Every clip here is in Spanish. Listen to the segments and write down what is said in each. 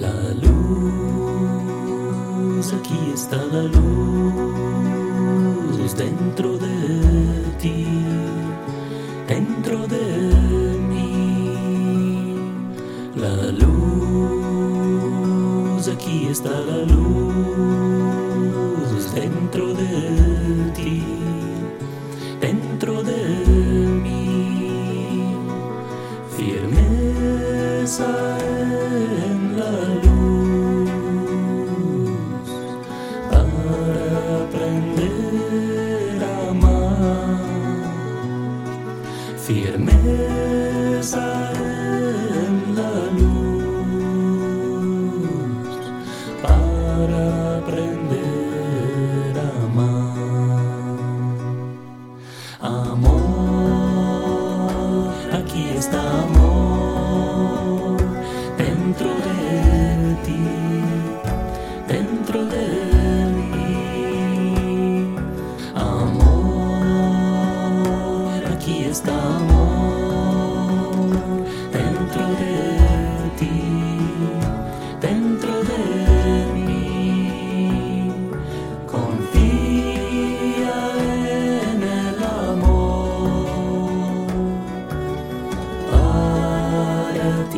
La luz, aquí está la luz dentro de ti, dentro de mí. La luz, aquí está la luz firmeza en la luz para aprender a amar. Amor, aquí está amor dentro de ti, dentro de ti.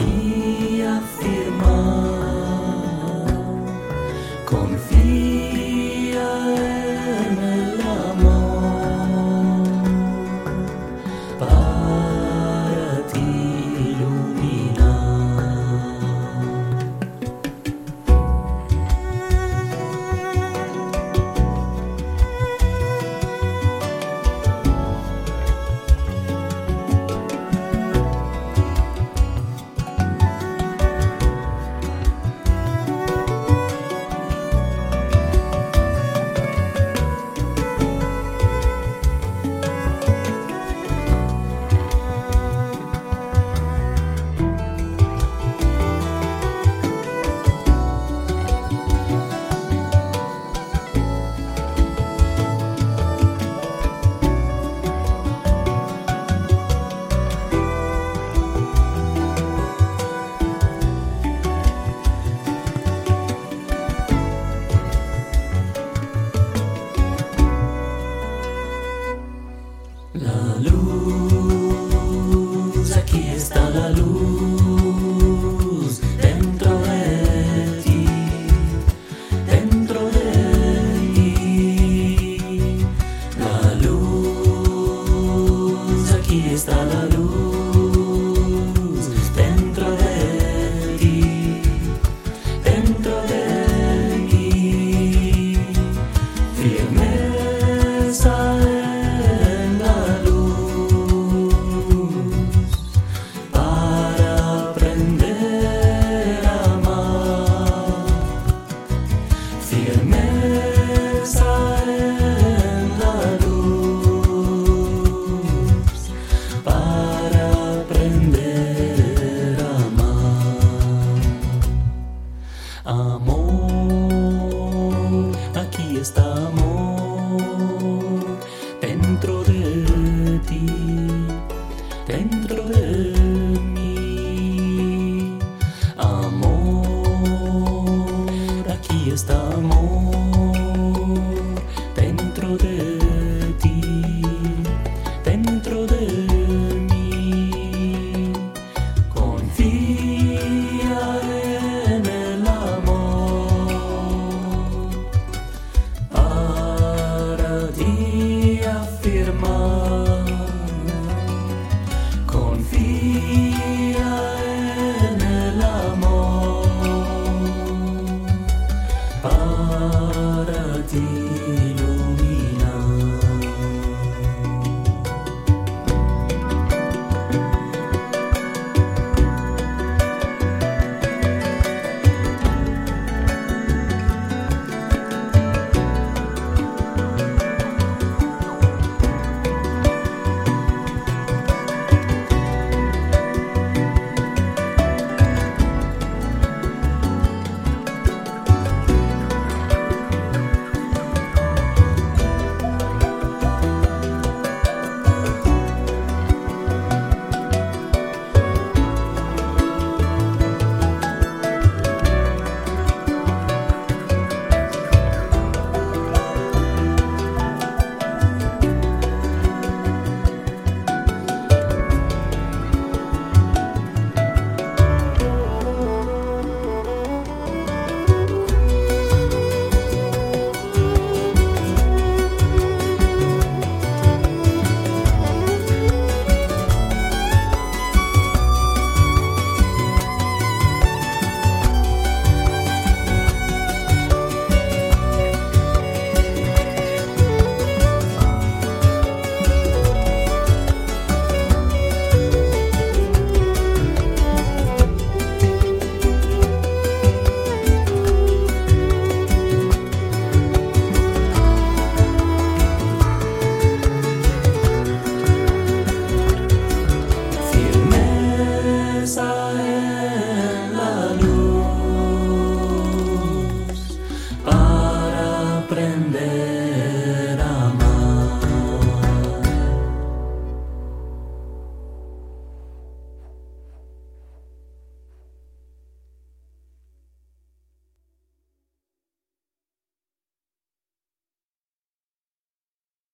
you.